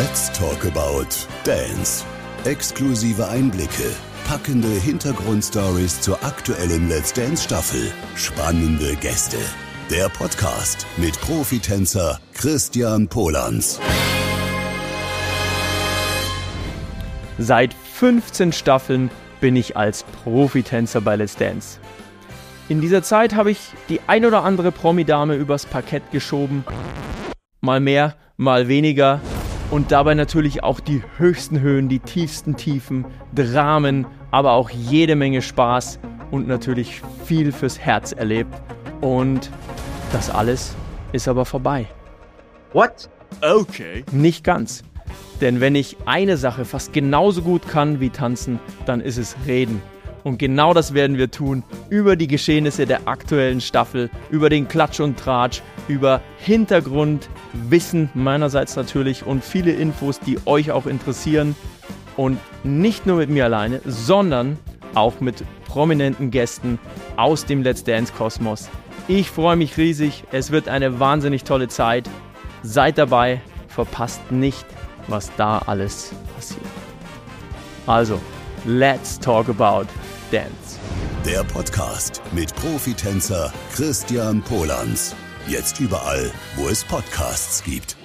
Let's talk about Dance. Exklusive Einblicke, packende Hintergrundstories zur aktuellen Let's Dance Staffel, spannende Gäste. Der Podcast mit Profitänzer Christian Polans. Seit 15 Staffeln bin ich als Profitänzer bei Let's Dance. In dieser Zeit habe ich die ein oder andere Promi-Dame übers Parkett geschoben. Mal mehr, mal weniger. Und dabei natürlich auch die höchsten Höhen, die tiefsten Tiefen, Dramen, aber auch jede Menge Spaß und natürlich viel fürs Herz erlebt. Und das alles ist aber vorbei. What? Okay. Nicht ganz. Denn wenn ich eine Sache fast genauso gut kann wie tanzen, dann ist es reden. Und genau das werden wir tun über die Geschehnisse der aktuellen Staffel, über den Klatsch und Tratsch, über Hintergrundwissen meinerseits natürlich und viele Infos, die euch auch interessieren. Und nicht nur mit mir alleine, sondern auch mit prominenten Gästen aus dem Let's Dance Kosmos. Ich freue mich riesig, es wird eine wahnsinnig tolle Zeit. Seid dabei, verpasst nicht was da alles passiert. Also, let's talk about Dance. Der Podcast mit Profitänzer Christian Polans. Jetzt überall, wo es Podcasts gibt.